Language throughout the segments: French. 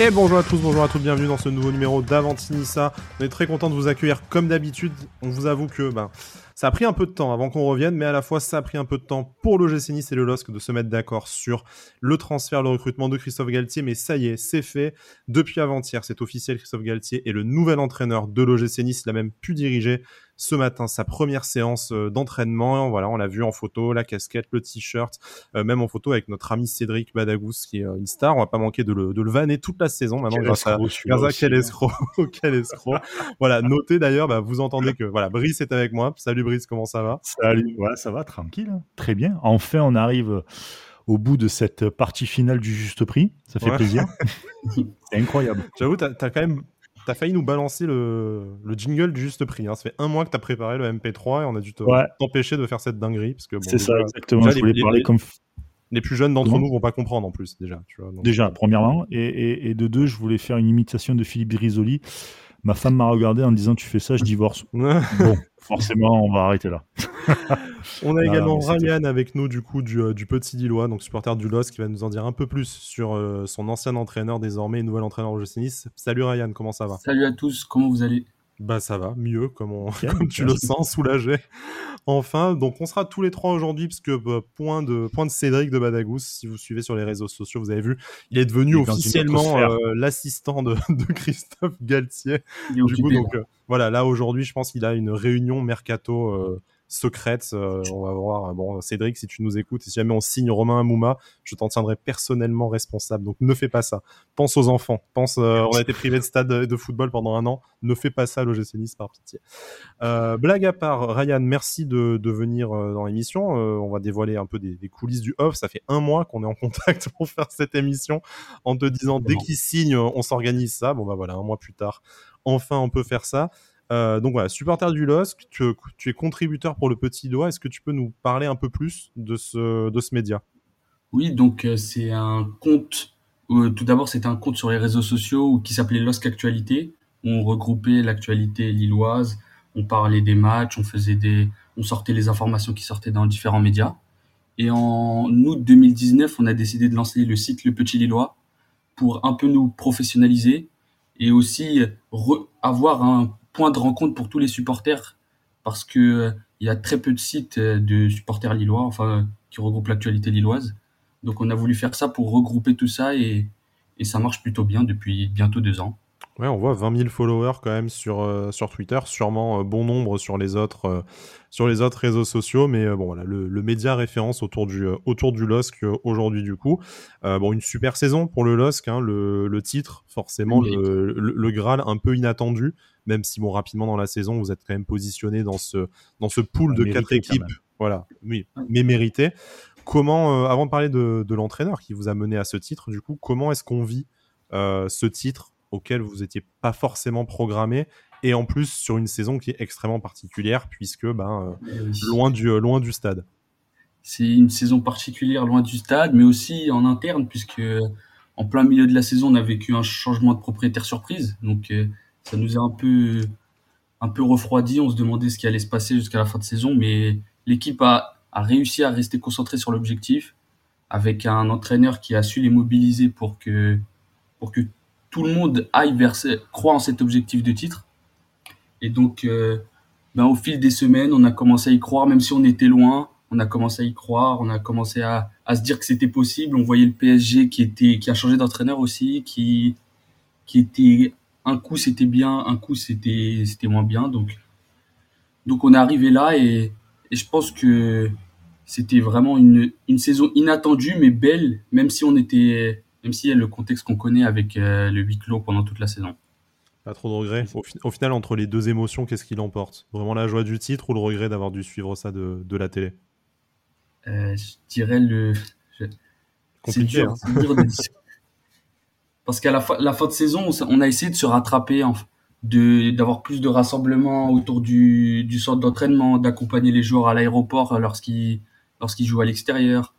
Et bonjour à tous, bonjour à toutes, bienvenue dans ce nouveau numéro d'Avantinissa. On est très content de vous accueillir comme d'habitude. On vous avoue que ben, ça a pris un peu de temps avant qu'on revienne, mais à la fois ça a pris un peu de temps pour le Nice et le LOSC de se mettre d'accord sur le transfert, le recrutement de Christophe Galtier. Mais ça y est, c'est fait. Depuis avant-hier, c'est officiel, Christophe Galtier est le nouvel entraîneur de l'OGC Nice. Il a même pu diriger ce matin sa première séance euh, d'entraînement. Voilà, on l'a vu en photo, la casquette, le t-shirt, euh, même en photo avec notre ami Cédric Badagous qui est euh, une star. On va pas manquer de le, de le vanner toute la saison maintenant grâce à, quel hein. escroc, quel escroc. voilà, notez d'ailleurs, bah, vous entendez que voilà, Brice est avec moi. Salut Comment ça va? Salut, voilà, ça va, tranquille, hein. très bien. Enfin, on arrive au bout de cette partie finale du juste prix. Ça fait plaisir. C'est incroyable. J'avoue, tu as, quand même T'as failli nous balancer le, jingle du juste prix. Hein. Ça fait un mois que t'as préparé le MP3 et on a dû t'empêcher de faire cette dinguerie. c'est ça, exactement. je voulais les, parler comme. Les plus jeunes d'entre nous vont pas comprendre en plus, déjà. déjà, premièrement. Et, et, de deux, je voulais faire une imitation de Philippe Grisoli. Ma femme m'a regardé en disant Tu fais ça, je divorce. bon, forcément, on va arrêter là. on a également Ryan avec nous, du coup, du, euh, Petit Lillois, donc supporter du LOS, qui va nous en dire un peu plus sur euh, son ancien entraîneur, désormais nouvel entraîneur au Nice. Salut Ryan, comment ça va? Salut à tous, comment vous allez? Bah ça va, mieux, comme, tu le sens, soulagé. Enfin, donc on sera tous les trois aujourd'hui, parce que bah, point, de, point de Cédric de Badagous, si vous suivez sur les réseaux sociaux, vous avez vu, il est devenu officiellement euh, l'assistant de, Christophe Galtier. Du coup, donc voilà, là aujourd'hui, je pense qu'il a une réunion mercato secrète. Euh, on va voir. Bon, Cédric, si tu nous écoutes, et si jamais on signe Romain Amouma, je t'en tiendrai personnellement responsable. Donc ne fais pas ça. Pense aux enfants. Pense, euh, on a été privé de stade de football pendant un an. Ne fais pas ça, l'OGC Nice, par pitié. Euh, blague à part, Ryan, merci de, venir dans l'émission. on va dévoiler un peu des, coulisses du off. Ça fait un mois qu'on est en contact pour faire cette émission en te disant dès qu'il signe, on s'organise ça. Bon bah voilà, un mois plus tard, enfin on peut faire ça. Euh, donc voilà, supporter du LOSC, tu, es contributeur pour le Petit Doigt. Est-ce que tu peux nous parler un peu plus de ce, média? Oui, donc euh, c'est un compte. Euh, tout d'abord, c'était un compte sur les réseaux sociaux qui s'appelait LOSC Actualité. On regroupait l'actualité lilloise, on parlait des matchs, on faisait des, on sortait les informations qui sortaient dans différents médias. Et en août 2019, on a décidé de lancer le site Le Petit Lillois pour un peu nous professionnaliser et aussi avoir un point de rencontre pour tous les supporters parce que euh, il y a très peu de sites euh, de supporters lillois, enfin qui regroupent l'actualité lilloise. Donc on a voulu faire ça pour regrouper tout ça et, et ça marche plutôt bien depuis bientôt deux ans. Ouais, on voit 20 000 followers quand même sur, euh, sur Twitter, sûrement bon nombre sur les autres, sur les autres réseaux sociaux, mais bon voilà, le, média référence autour du, autour du LOSC aujourd'hui du coup. bon, une super saison pour le LOSC, hein, le, le, titre, forcément, le, le, Graal un peu inattendu, même si bon rapidement dans la saison vous êtes quand même positionné dans ce dans ce pool de quatre équipes, voilà, oui, mais mérité. Comment, euh, avant de parler de, l'entraîneur qui vous a mené à ce titre, du coup, comment est-ce qu'on vit euh, ce titre auquel vous n'étiez pas forcément programmé et en plus sur une saison qui est extrêmement particulière puisque ben, euh, loin, du, loin du stade? C'est une saison particulière loin du stade, mais aussi en interne puisque en plein milieu de la saison on a vécu un changement de propriétaire surprise. Donc ça nous a un peu, un peu refroidi. On se demandait ce qui allait se passer jusqu'à la fin de saison, mais l'équipe a, a réussi à rester concentrée sur l'objectif avec un entraîneur qui a su les mobiliser pour que, pour que tout le monde aille vers, croit en cet objectif de titre. Et donc, euh, ben, au fil des semaines, on a commencé à y croire, même si on était loin. On a commencé à y croire, on a commencé à, à se dire que c'était possible. On voyait le PSG qui était, qui a changé d'entraîneur aussi, qui, qui était un coup c'était bien, un coup c'était c'était moins bien. Donc donc on est arrivé là et, je pense que c'était vraiment une, une saison inattendue mais belle, même si on était même si y a le contexte qu'on connaît avec euh, le huis clos pendant toute la saison. Pas trop de regrets. Au, final, entre les deux émotions, qu'est-ce qui l'emporte? Vraiment la joie du titre ou le regret d'avoir dû suivre ça de, de la télé? Euh, Je dirais le. Compliqué. Hein. Parce qu'à la, la, fin de saison, on a essayé de se rattraper, de d'avoir plus de rassemblements autour du, du centre d'entraînement, d'accompagner les joueurs à l'aéroport lorsqu'ils lorsqu'ils jouent à l'extérieur.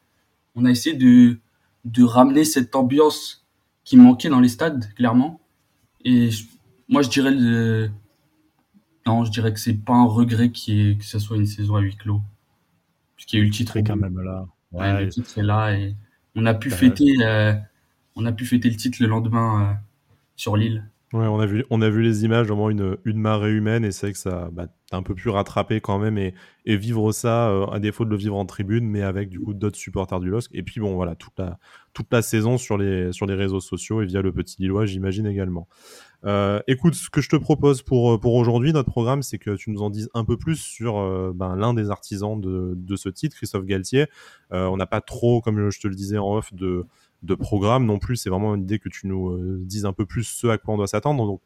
On a essayé de de ramener cette ambiance qui manquait dans les stades, clairement. Et moi, je dirais le, non, je dirais que c'est pas un regret qui que ce soit une saison à huis clos, puisqu'il y a eu le titre quand même là. Ouais, le titre est là et on a pu fêter. Euh, on a pu fêter le titre le lendemain, euh, sur l'île. On a vu, les images, vraiment une, une marée humaine, et c'est vrai que ça, bah, un peu pu rattraper quand même et, vivre ça, euh, à défaut de le vivre en tribune, mais avec du coup d'autres supporters du LOSC. Et puis bon, voilà, toute la, saison sur les, réseaux sociaux et via le petit Lillois, j'imagine également. Euh, écoute, ce que je te propose pour, pour aujourd'hui, notre programme, c'est que tu nous en dises un peu plus sur ben, l'un des artisans de, de ce titre, Christophe Galtier. On n'a pas trop, comme je te le disais en off, de de programme non plus. C'est vraiment une idée que tu nous euh, dises un peu plus ce à quoi on doit s'attendre. Donc,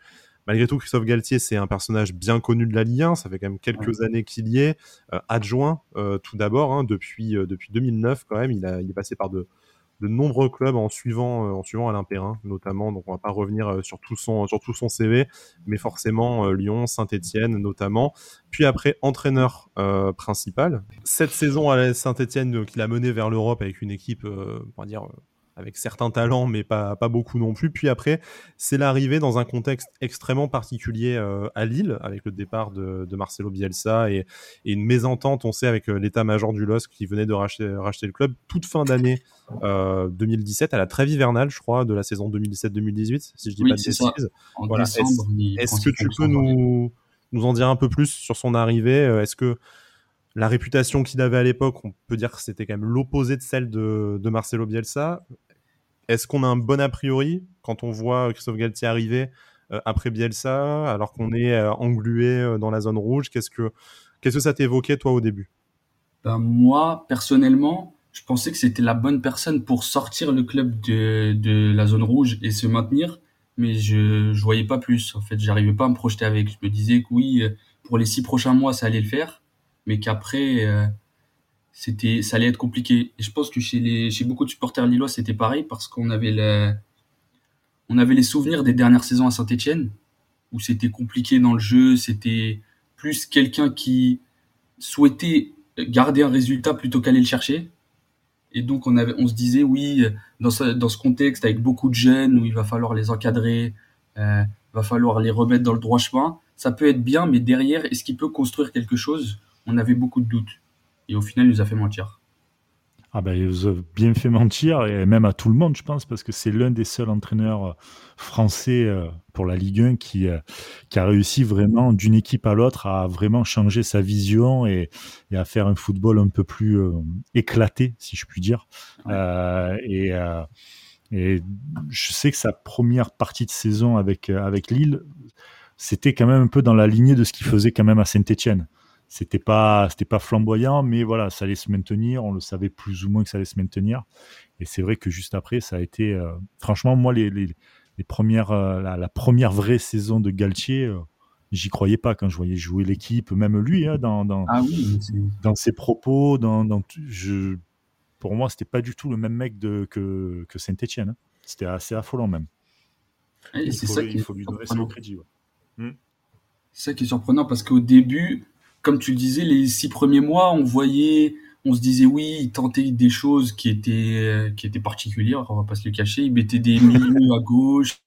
malgré tout, Christophe Galtier, c'est un personnage bien connu de la Ligue 1. Ça fait quand même quelques années qu'il y est. Euh, adjoint, euh, tout d'abord, hein, depuis, depuis 2009 quand même. Il, a, il est passé par de, de nombreux clubs en suivant, en suivant Alain Perrin, notamment. Donc, on va pas revenir sur tout son, sur tout son CV, mais forcément Lyon, Saint-Etienne, notamment. Puis après, entraîneur principal. Cette saison à Saint-Etienne, qu'il a mené vers l'Europe avec une équipe, on va dire, avec certains talents, mais pas, pas beaucoup non plus. Puis après, c'est l'arrivée dans un contexte extrêmement particulier euh, à Lille, avec le départ de, de Marcelo Bielsa et, et, une mésentente, on sait, avec euh, l'état-major du LOSC qui venait de racheter, racheter le club toute fin d'année euh, 2017, à la trêve hivernale, je crois, de la saison 2017-2018, si je dis pas de bêtises. Voilà. Est-ce que tu peux nous, nous en dire un peu plus sur son arrivée euh, Est-ce que la réputation qu'il avait à l'époque, on peut dire que c'était quand même l'opposé de celle de, Marcelo Bielsa. Est-ce qu'on a un bon a priori quand on voit Christophe Galtier arriver euh, après Bielsa, alors qu'on est euh, englué euh, dans la zone rouge? Qu'est-ce que, que ça t'évoquait, toi, au début? Ben, Moi, personnellement, je pensais que c'était la bonne personne pour sortir le club de, la zone rouge et se maintenir, mais je ne voyais pas plus. En fait, j'arrivais pas à me projeter avec. Je me disais que oui, pour les six prochains mois, ça allait le faire, mais qu'après c'était ça allait être compliqué. Et je pense que chez les chez beaucoup de supporters lillois c'était pareil parce qu'on avait le, on avait les souvenirs des dernières saisons à Saint-Étienne où c'était compliqué dans le jeu, c'était plus quelqu'un qui souhaitait garder un résultat plutôt qu'aller le chercher. Et donc on avait on se disait oui dans ce, dans ce contexte avec beaucoup de jeunes où il va falloir les encadrer, euh, va falloir les remettre dans le droit chemin, ça peut être bien mais derrière est-ce qu'il peut construire quelque chose On avait beaucoup de doutes. Et au final, il nous a fait mentir. Ah ben, il nous a bien fait mentir, et même à tout le monde, je pense, parce que c'est l'un des seuls entraîneurs euh, français euh, pour la Ligue 1 qui, euh, qui a réussi vraiment d'une équipe à l'autre à vraiment changer sa vision et, et, à faire un football un peu plus éclaté, si je puis dire. Euh, et, et je sais que sa première partie de saison avec, avec Lille, c'était quand même un peu dans la lignée de ce qu'il faisait quand même à Saint-Etienne c'était pas c'était pas flamboyant mais voilà ça allait se maintenir. On le savait plus ou moins que ça allait se maintenir. Et c'est vrai que juste après ça a été euh, franchement moi les, les, les premières euh, la, première vraie saison de Galtier euh, j'y croyais pas quand je voyais jouer l'équipe même lui hein, dans dans, ah oui, dans ses propos dans, dans je pour moi c'était pas du tout le même mec de, que, que Saint-Etienne hein. c'était assez affolant même. Il, faut, ça il faut lui donner son crédit hmm. c'est ça qui est surprenant parce qu'au début comme tu le disais, les six premiers mois, on voyait, on se disait oui, il tentait des choses qui étaient qui étaient particulières, on va pas se le cacher. Il mettait des milieux à gauche.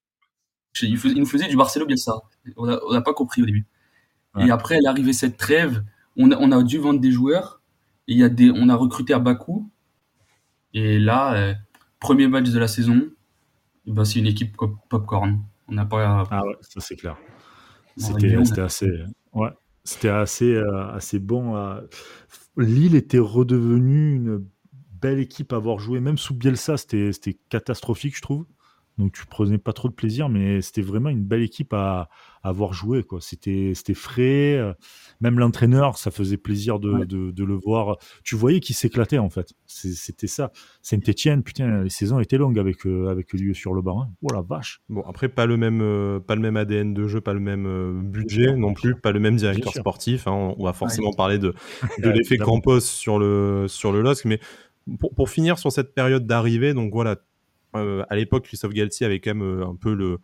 Il, nous faisait du Marcelo Bielsa. On n'a pas compris au début. Et après, elle arrivait cette trêve. On a, on a dû vendre des joueurs. Et y a des, on a recruté à Bakou. Et là, euh, premier match de la saison, ben, c'est une équipe popcorn. On n'a pas. Ah ouais, ça c'est clair. C'était assez. Ouais. C'était assez, euh, assez bon. Lille était redevenue une belle équipe à avoir joué. Même sous Bielsa, c'était catastrophique, je trouve. Donc tu prenais pas trop de plaisir, mais c'était vraiment une belle équipe à, avoir joué. Quoi. C'était, c'était frais. Euh, même l'entraîneur, ça faisait plaisir de, de, le voir. Tu voyais qu'il s'éclatait en fait. C'était ça. Saint-Etienne, putain, les saisons étaient longues avec, euh, avec lui sur le banc. Hein. Oh la vache. Bon, après, pas le même, euh, pas le même ADN de jeu, pas le même budget non plus, pas le même directeur sportif. Hein. On va forcément parler de, de l'effet Campos sur le, sur le LOSC. Mais pour, pour finir sur cette période d'arrivée, donc voilà, euh, à l'époque, Christophe Galtier avait quand même euh, un peu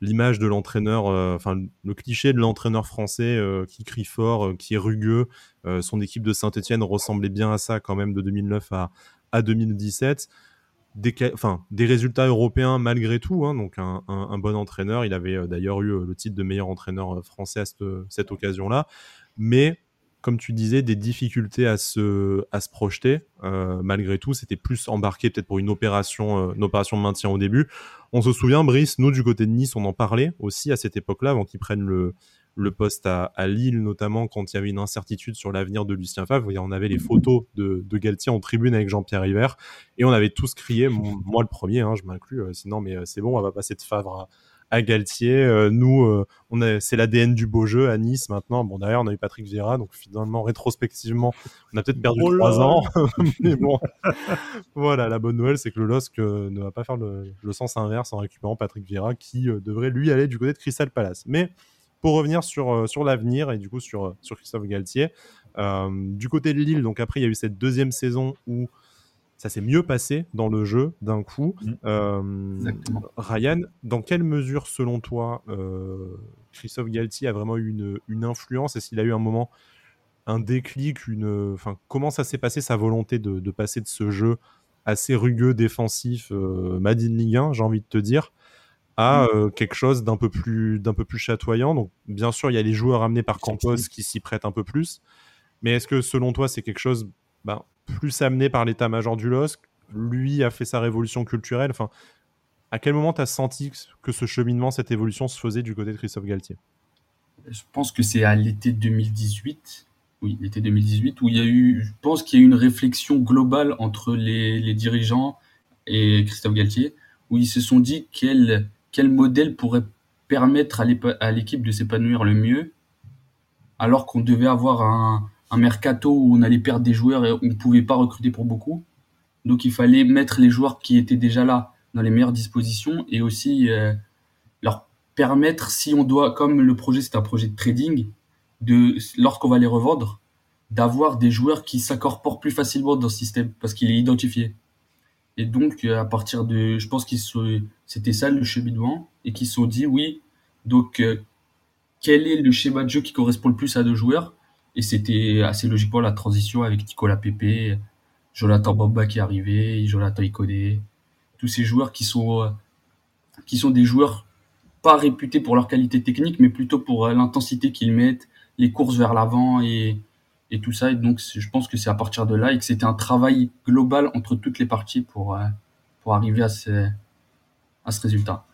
l'image de l'entraîneur, euh, enfin le cliché de l'entraîneur français qui crie fort, qui est rugueux. son équipe de Saint-Etienne ressemblait bien à ça quand même de 2009 à, à 2017. Des, enfin, des résultats européens malgré tout, hein, donc un, un, bon entraîneur. Il avait d'ailleurs eu le titre de meilleur entraîneur français à cette, cette occasion-là. Mais comme tu disais, des difficultés à se, projeter. Euh, malgré tout, c'était plus embarqué peut-être pour une opération, euh, opération de maintien au début. On se souvient, Brice, nous du côté de Nice, on en parlait aussi à cette époque-là, avant qu'ils prennent le, le poste à, Lille, notamment quand il y avait une incertitude sur l'avenir de Lucien Favre. On avait les photos de, de Galtier en tribune avec Jean-Pierre River et on avait tous crié, moi le premier, hein, je m'inclus, euh, sinon mais c'est bon, on va passer de Favre à, à Galtier. Euh, nous, euh, on c'est l'ADN du beau jeu à Nice maintenant. Bon, derrière, on a eu Patrick Vieira, donc finalement, rétrospectivement, on a peut-être perdu oh trois ans. mais bon, voilà, la bonne nouvelle, c'est que le LOSC euh, ne va pas faire le, sens inverse en récupérant Patrick Vieira, qui devrait lui aller du côté de Crystal Palace. Mais pour revenir sur, sur l'avenir et du coup sur, sur Christophe Galtier, du côté de Lille, donc après, il y a eu cette deuxième saison où ça s'est mieux passé dans le jeu d'un coup. Mm. Euh, Ryan, dans quelle mesure, selon toi, euh, Christophe Galtier a vraiment eu une, influence? Est-ce qu'il a eu un moment, un déclic une, enfin, Comment ça s'est passé, sa volonté de, passer de ce jeu assez rugueux, défensif, euh, Madine Ligue 1, j'ai envie de te dire, à mm. quelque chose d'un peu, plus, d'un peu plus chatoyant? Donc, bien sûr, il y a les joueurs amenés par Campos qui s'y prêtent un peu plus. Mais est-ce que, selon toi, c'est quelque chose ben, plus amené par l'état-major du LOSC. Lui a fait sa révolution culturelle. Enfin, à quel moment tu as senti que ce cheminement, cette évolution se faisait du côté de Christophe Galtier? Je pense que c'est à l'été 2018. Oui, l'été 2018, où il y a eu, je pense qu'il y a eu une réflexion globale entre les, dirigeants et Christophe Galtier, où ils se sont dit quel, quel modèle pourrait permettre à l'équipe de s'épanouir le mieux, alors qu'on devait avoir un, un mercato où on allait perdre des joueurs et on ne pouvait pas recruter pour beaucoup. Donc il fallait mettre les joueurs qui étaient déjà là dans les meilleures dispositions et aussi euh, leur permettre, si on doit, comme le projet c'est un projet de trading, de lorsqu'on va les revendre, d'avoir des joueurs qui s'incorporent plus facilement dans ce système parce qu'il est identifié. Et donc à partir de, je pense qu'ils c'était ça le cheminement et qu'ils se sont dit oui, donc euh, quel est le schéma de jeu qui correspond le plus à deux joueurs? Et c'était assez logiquement la transition avec Nicolas Pepe, Jonathan Bamba qui est arrivé, Jonathan Icodé, tous ces joueurs qui sont, euh, qui sont des joueurs pas réputés pour leur qualité technique, mais plutôt pour euh, l'intensité qu'ils mettent, les courses vers l'avant et, et tout ça. Et donc, je pense que c'est à partir de là et que c'était un travail global entre toutes les parties pour, euh, pour arriver à ce, à ce résultat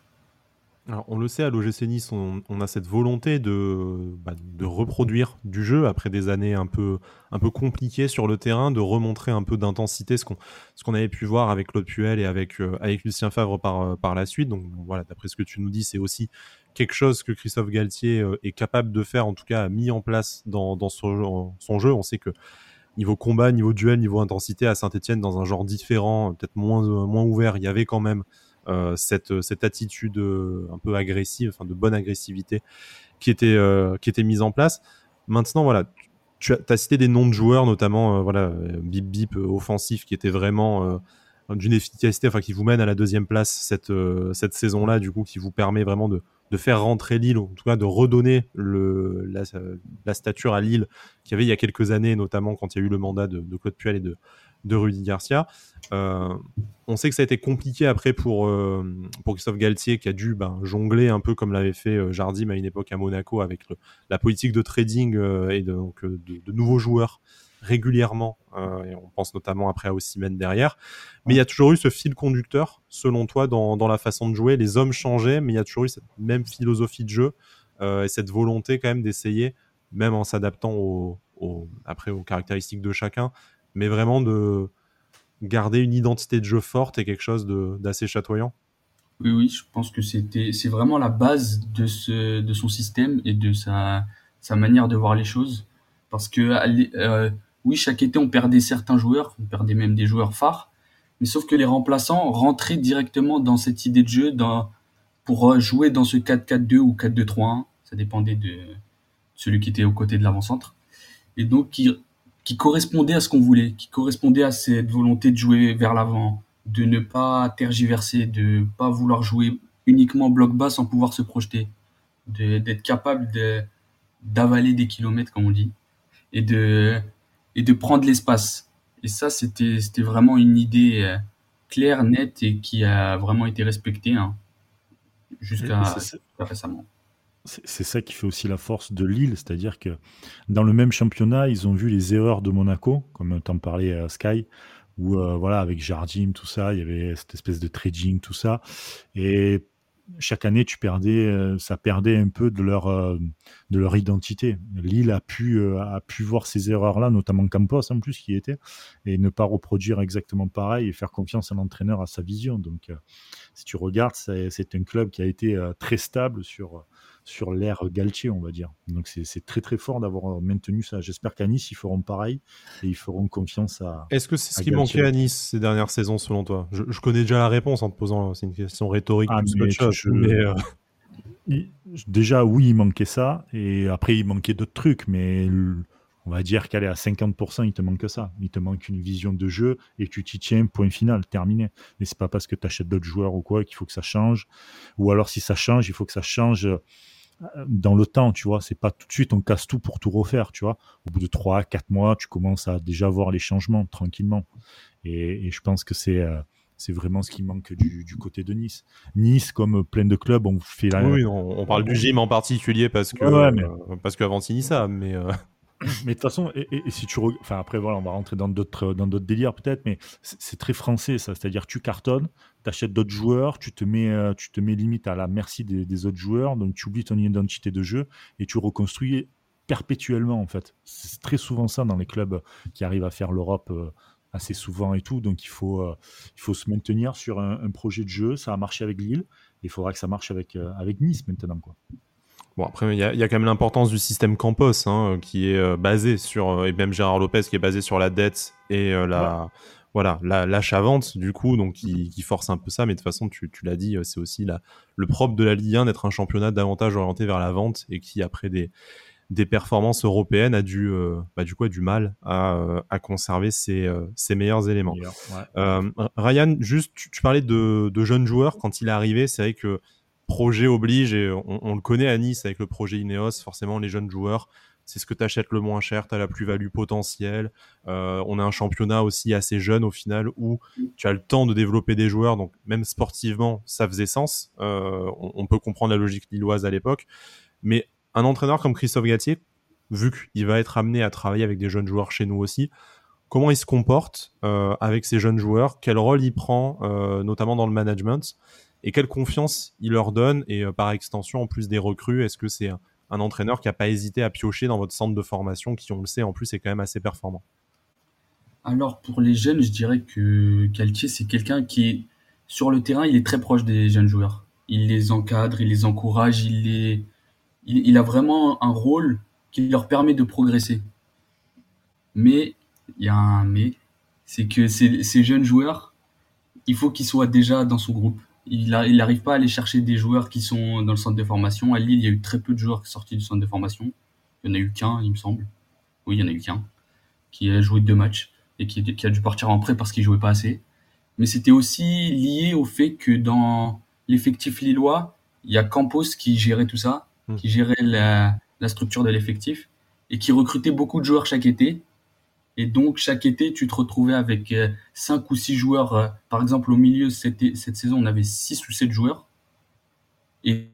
on le sait, à l'OGC Nice, on, a cette volonté bah, de, reproduire du jeu après des années un peu, compliquées sur le terrain, de remontrer un peu d'intensité, ce qu'on avait pu voir avec Claude Puel et avec, euh, Lucien Favre par, euh, par la suite. Donc voilà, d'après ce que tu nous dis, c'est aussi quelque chose que Christophe Galtier euh, est capable de faire, en tout cas a mis en place dans, son, jeu. On sait que niveau combat, niveau duel, niveau intensité, à Saint-Etienne, dans un genre différent, peut-être moins, moins ouvert, il y avait quand même cette, cette attitude euh, un peu agressive, enfin de bonne agressivité qui était, euh, qui était mise en place. Maintenant, voilà, tu as, cité des noms de joueurs, notamment voilà, Bip Bip offensif qui était vraiment d'une efficacité, enfin qui vous mène à la deuxième place cette, cette saison-là, du coup, qui vous permet vraiment de, de faire rentrer Lille, en tout cas de redonner la, stature à Lille qu'il y avait il y a quelques années, notamment quand il y a eu le mandat de, de Claude Puel et de, de Rudy Garcia. Euh, on sait que ça a été compliqué après pour, euh, pour Christophe Galtier qui a dû ben, jongler un peu comme l'avait fait euh, Jardim à une époque à Monaco avec la politique de trading et de, donc, de, nouveaux joueurs régulièrement. et on pense notamment après à Ossimène derrière. Mais il y a toujours eu ce fil conducteur, selon toi, dans, dans, la façon de jouer. Les hommes changeaient, mais il y a toujours eu cette même philosophie de jeu et cette volonté quand même d'essayer, même en s'adaptant après aux caractéristiques de chacun, mais vraiment de garder une identité de jeu forte et quelque chose d'assez chatoyant. Oui, oui, je pense que c'est vraiment la base de, ce, de son système et de sa, sa manière de voir les choses. Parce que, euh, oui, chaque été, on perdait certains joueurs, on perdait même des joueurs phares, mais sauf que les remplaçants rentraient directement dans cette idée de jeu dans, pour euh, jouer dans ce 4-4-2 ou 4-2-3-1. Ça dépendait de celui qui était aux côtés de l'avant-centre. Et donc, qui qui correspondait à ce qu'on voulait, qui correspondait à cette volonté de jouer vers l'avant, de ne pas tergiverser, de pas vouloir jouer uniquement bloc bas sans pouvoir se projeter, d'être capable de d'avaler des kilomètres comme on dit et de et de prendre l'espace. Et ça c'était c'était vraiment une idée euh, claire, nette et qui a vraiment été respectée hein, jusqu'à récemment. C'est ça qui fait aussi la force de Lille, c'est-à-dire que dans le même championnat, ils ont vu les erreurs de Monaco, comme t'en parlais à Sky, où euh, voilà, avec Jardim, tout ça, il y avait cette espèce de trading, tout ça. Et chaque année, tu perdais, euh, ça perdait un peu de leur, euh, de leur identité. Lille a pu, a pu voir ces erreurs-là, notamment Campos en plus qui était, et ne pas reproduire exactement pareil et faire confiance à l'entraîneur, à sa vision. Donc, si tu regardes, c'est un club qui a été très stable sur sur l'ère Galtier, on va dire. Donc c'est très très fort d'avoir maintenu ça. J'espère qu'à Nice, ils feront pareil et ils feront confiance à. Est-ce que c'est ce qui manquait à Nice ces dernières saisons, selon toi? Je, connais déjà la réponse en te posant, c'est une question rhétorique ah, euh, Déjà, oui, il manquait ça. Et après, il manquait d'autres trucs, mais on va dire qu'elle est à 50%, il te manque ça. Il te manque une vision de jeu et tu t'y tiens, point final, terminé. Mais c'est pas parce que tu achètes d'autres joueurs ou quoi qu'il faut que ça change. Ou alors, si ça change, il faut que ça change dans le temps, tu vois. C'est pas tout de suite on casse tout pour tout refaire, tu vois. Au bout de 3, 4 mois, tu commences à déjà voir les changements tranquillement. Et, je pense que c'est euh, c'est vraiment ce qui manque du, côté de Nice. Nice, comme plein de clubs, on fait la. Oui, on, parle du gym en particulier parce que euh, parce qu'avant ça, mais. Euh, mais de toute façon, et, si tu enfin après voilà, on va rentrer dans d'autres dans d'autres délires peut-être, mais c'est très français ça. C'est-à-dire tu cartonnes, tu achètes d'autres joueurs, tu te mets euh, tu te mets limite à la merci des, autres joueurs, donc tu oublies ton identité de jeu et tu reconstruis perpétuellement en fait. C'est très souvent ça dans les clubs qui arrivent à faire l'Europe euh, assez souvent et tout. Donc il faut euh, il faut se maintenir sur un, un, projet de jeu. Ça a marché avec Lille, il faudra que ça marche avec avec Nice maintenant quoi. Bon, après, il y, a quand même l'importance du système Campos, hein, qui est euh, basé sur, euh, et même Gérard Lopez, qui est basé sur la dette et euh, la, voilà, l'achat-vente, du coup, donc qui, force un peu ça. Mais de toute façon, tu, l'as dit, c'est aussi la, le propre de la Ligue 1 d'être un championnat davantage orienté vers la vente et qui, après des, des performances européennes, a du, bah, du, coup, du mal à, à conserver ses, ses, meilleurs éléments. Ryan, juste, tu, parlais de, de, jeunes joueurs. Quand il est arrivé, c'est vrai que projet oblige, et on, le connaît à Nice avec le projet Ineos, forcément les jeunes joueurs, c'est ce que tu achètes le moins cher, tu as la plus-value potentielle. Euh, on a un championnat aussi assez jeune au final où tu as le temps de développer des joueurs, donc même sportivement, ça faisait sens. Euh, on, peut comprendre la logique lilloise à l'époque. Mais un entraîneur comme Christophe Gatier, vu qu'il va être amené à travailler avec des jeunes joueurs chez nous aussi, comment il se comporte euh, avec ces jeunes joueurs, quel rôle il prend, notamment dans le management? Et quelle confiance il leur donne et euh, par extension en plus des recrues est-ce que c'est un, entraîneur qui n'a pas hésité à piocher dans votre centre de formation qui on le sait en plus est quand même assez performant? Alors pour les jeunes je dirais que Caltier c'est quelqu'un qui sur le terrain il est très proche des jeunes joueurs. Il les encadre il les encourage il les il, a vraiment un rôle qui leur permet de progresser. Mais il y a un mais c'est que ces jeunes joueurs il faut qu'ils soient déjà dans son groupe il n'arrive pas à aller chercher des joueurs qui sont dans le centre de formation. À Lille, il y a eu très peu de joueurs sortis du centre de formation. Il n'y en a eu qu'un, il me semble. Oui, il y en a eu qu'un, qui a joué deux matchs et qui, a dû partir en prêt parce qu'il jouait pas assez. Mais c'était aussi lié au fait que dans l'effectif lillois, il y a Campos qui gérait tout ça, hmm. qui gérait la structure de l'effectif et qui recrutait beaucoup de joueurs chaque été et donc, chaque été, tu te retrouvais avec 5 euh, ou 6 joueurs. Euh, par exemple, au milieu, cette, cette saison, on avait 6 ou 7 joueurs. Et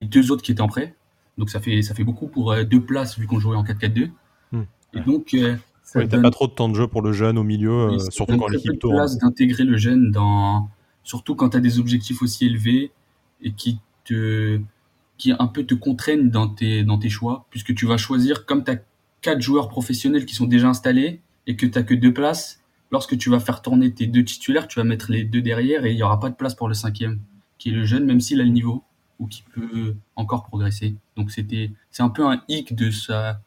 deux autres qui étaient en prêt. Donc, ça fait, ça fait beaucoup pour euh, deux places, vu qu'on jouait en 4-4-2. Hmm. Et donc. ça t'as pas trop de temps de jeu pour le jeune au milieu, surtout quand l'équipe tourne. place d'intégrer le jeune dans. Surtout quand tu as des objectifs aussi élevés et qui te qui un peu te contraignent dans tes, dans tes choix, puisque tu vas choisir, comme tu as quatre joueurs professionnels qui sont déjà installés et que tu n'as que deux places, lorsque tu vas faire tourner tes deux titulaires, tu vas mettre les deux derrière et il n'y aura pas de place pour le cinquième, qui est le jeune, même s'il a le niveau ou qui peut encore progresser. Donc c'était, c'est un peu un hic de sa,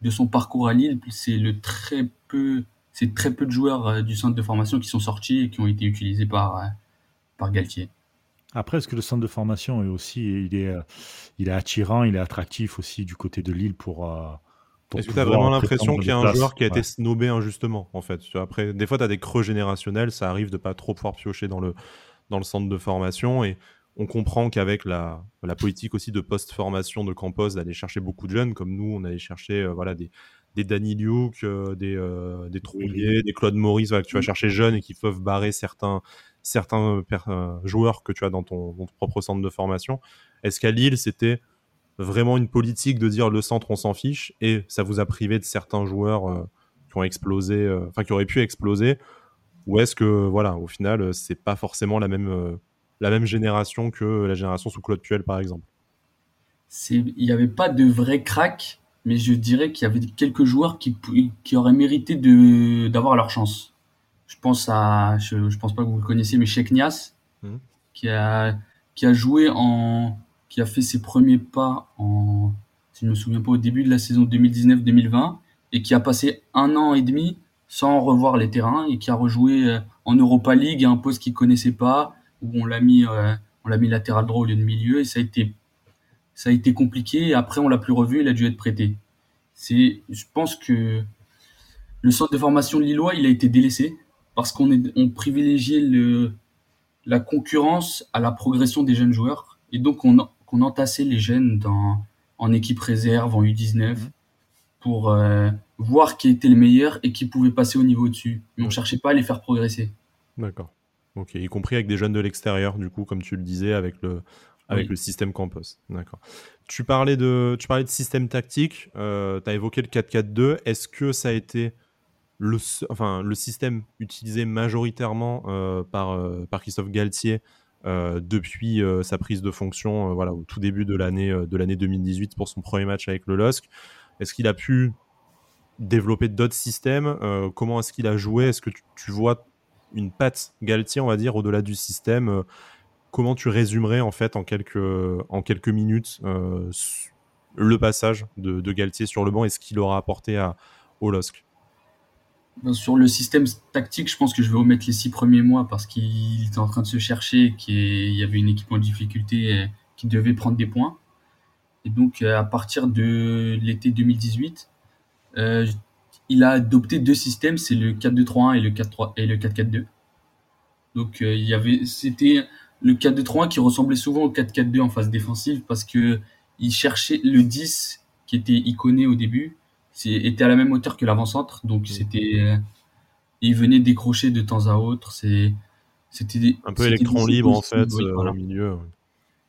de son parcours à Lille. C'est le très peu, c'est très peu de joueurs euh, du centre de formation qui sont sortis et qui ont été utilisés par, euh, par Galtier. Après, est-ce que le centre de formation est aussi, il est, euh, il est attirant, il est attractif aussi du côté de Lille pour, est-ce que tu as vraiment l'impression qu'il y a un joueur qui a été snobé injustement, en fait Après, des fois, tu as des creux générationnels, ça arrive de pas trop pouvoir piocher dans le, dans le centre de formation, et on comprend qu'avec la, la politique aussi de post-formation de Campos, d'aller chercher beaucoup de jeunes, comme nous, on allait chercher euh, voilà, des, des Danny Luke, euh, des, euh, des Trouillet, des Claude Maurice, que tu vas chercher jeunes et qui peuvent barrer certains, certains joueurs que tu as dans ton, dans ton propre centre de formation. Est-ce qu'à Lille, c'était vraiment une politique de dire le centre on s'en fiche et ça vous a privé de certains joueurs qui ont explosé, enfin qui auraient pu exploser ou est-ce que voilà au final c'est pas forcément la même la même génération que la génération sous Claude Puel par exemple? Il n'y avait pas de vrai crack mais je dirais qu'il y avait quelques joueurs qui, qui auraient mérité d'avoir leur chance. Je pense à, je, je pense pas que vous le connaissiez, mais Sheikh Nias, mmh. qui a qui a joué en, qui a fait ses premiers pas en, si je me souviens pas, au début de la saison 2019-2020, et qui a passé un an et demi sans revoir les terrains et qui a rejoué euh, en Europa League à un poste qu'il connaissait pas, où on l'a mis, euh, on l'a mis latéral droit au lieu de milieu, et ça a été ça a été compliqué. Et après, on l'a plus revu. Il a dû être prêté. C'est, je pense que le centre de formation de Lillois, il a été délaissé parce qu'on est, on privilégiait le, la concurrence à la progression des jeunes joueurs. Et donc, on, on entassait les jeunes dans, en équipe réserve, en U19, mmh. pour euh, voir qui était le meilleur et qui pouvait passer au niveau dessus. Mais on ne cherchait pas à les faire progresser. D'accord. Ok, y compris avec des jeunes de l'extérieur, du coup, comme tu le disais, avec le, avec le système Campos. D'accord. Tu parlais de, tu parlais de système tactique. Euh, tu as évoqué le 4-4-2. Est-ce que ça a été le, enfin, le système utilisé majoritairement euh, par, euh, par Christophe Galtier depuis sa prise de fonction voilà, au tout début de l'année de l'année 2018 pour son premier match avec le LOSC Est-ce qu'il a pu développer d'autres systèmes Comment est-ce qu'il a joué? Est-ce que tu, vois une patte Galtier, on va dire, au-delà du système comment tu résumerais en fait en quelques, minutes euh, le passage de, Galtier sur le banc et ce qu'il aura apporté au ben, sur le système tactique, je pense que je vais omettre les six premiers mois parce qu'il était en train de se chercher, qu'il y avait une équipe en difficulté qui devait prendre des points. Et donc, euh, à partir de l'été 2018, euh, il a adopté deux systèmes, c'est le 4-2-3-1 et le 4-3 et le 4-4-2. Donc, il y avait, c'était le 4-2-3-1 qui ressemblait souvent au 4-4-2 en phase défensive parce que il cherchait le 10 qui était iconé au début, était à la même hauteur que l'avant-centre, donc mmh. c'était euh, il venait décrocher de temps à autre, c'est c'était un peu électron libre en fait euh, au milieu.